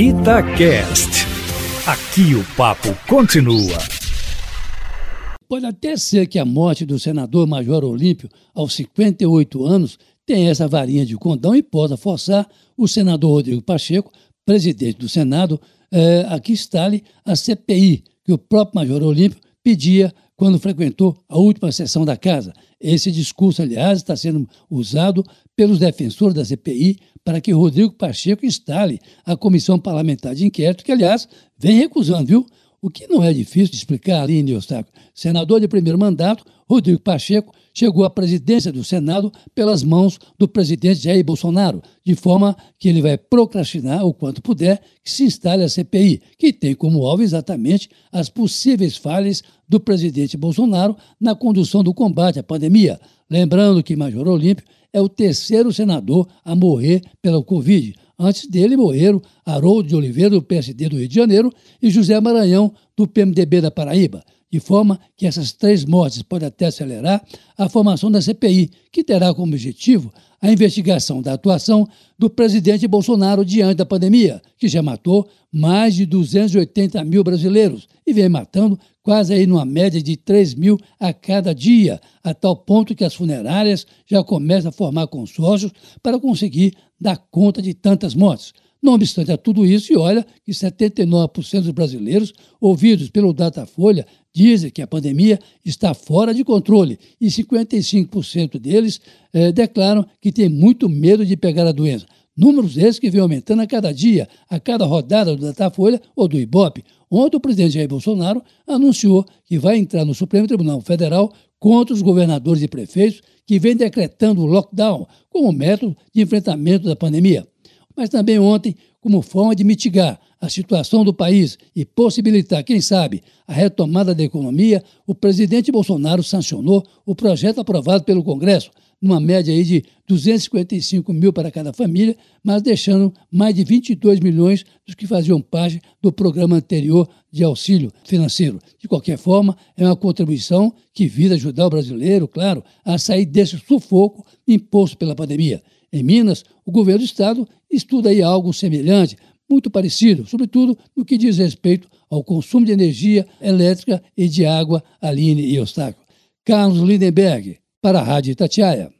Itacast. Aqui o papo continua. Pode até ser que a morte do senador Major Olímpio, aos 58 anos, tenha essa varinha de condão e possa forçar o senador Rodrigo Pacheco, presidente do Senado, eh, a que instale a CPI, que o próprio Major Olímpio pedia quando frequentou a última sessão da casa. Esse discurso, aliás, está sendo usado pelos defensores da CPI para que Rodrigo Pacheco instale a comissão parlamentar de inquérito, que, aliás, vem recusando, viu? O que não é difícil de explicar, Aline Eustáquio. Senador de primeiro mandato, Rodrigo Pacheco chegou à presidência do Senado pelas mãos do presidente Jair Bolsonaro, de forma que ele vai procrastinar o quanto puder que se instale a CPI, que tem como alvo exatamente as possíveis falhas do presidente Bolsonaro na condução do combate à pandemia. Lembrando que Major Olímpio é o terceiro senador a morrer pela Covid. Antes dele morreram Haroldo de Oliveira, do PSD do Rio de Janeiro, e José Maranhão, do PMDB da Paraíba de forma que essas três mortes podem até acelerar a formação da CPI, que terá como objetivo a investigação da atuação do presidente Bolsonaro diante da pandemia, que já matou mais de 280 mil brasileiros e vem matando quase aí numa média de 3 mil a cada dia, a tal ponto que as funerárias já começam a formar consórcios para conseguir dar conta de tantas mortes. Não obstante a tudo isso, e olha que 79% dos brasileiros ouvidos pelo Datafolha dizem que a pandemia está fora de controle e 55% deles eh, declaram que têm muito medo de pegar a doença. Números esses que vêm aumentando a cada dia, a cada rodada do Datafolha ou do Ibope. Ontem o presidente Jair Bolsonaro anunciou que vai entrar no Supremo Tribunal Federal contra os governadores e prefeitos que vêm decretando o lockdown como método de enfrentamento da pandemia mas também ontem como forma de mitigar a situação do país e possibilitar, quem sabe, a retomada da economia, o presidente Bolsonaro sancionou o projeto aprovado pelo Congresso, numa média aí de 255 mil para cada família, mas deixando mais de 22 milhões dos que faziam parte do programa anterior de auxílio financeiro. De qualquer forma, é uma contribuição que visa ajudar o brasileiro, claro, a sair desse sufoco imposto pela pandemia. Em Minas, o governo do estado estuda aí algo semelhante, muito parecido, sobretudo no que diz respeito ao consumo de energia elétrica e de água, Aline e Eustáquio. Carlos Lindenberg, para a Rádio Itatiaia.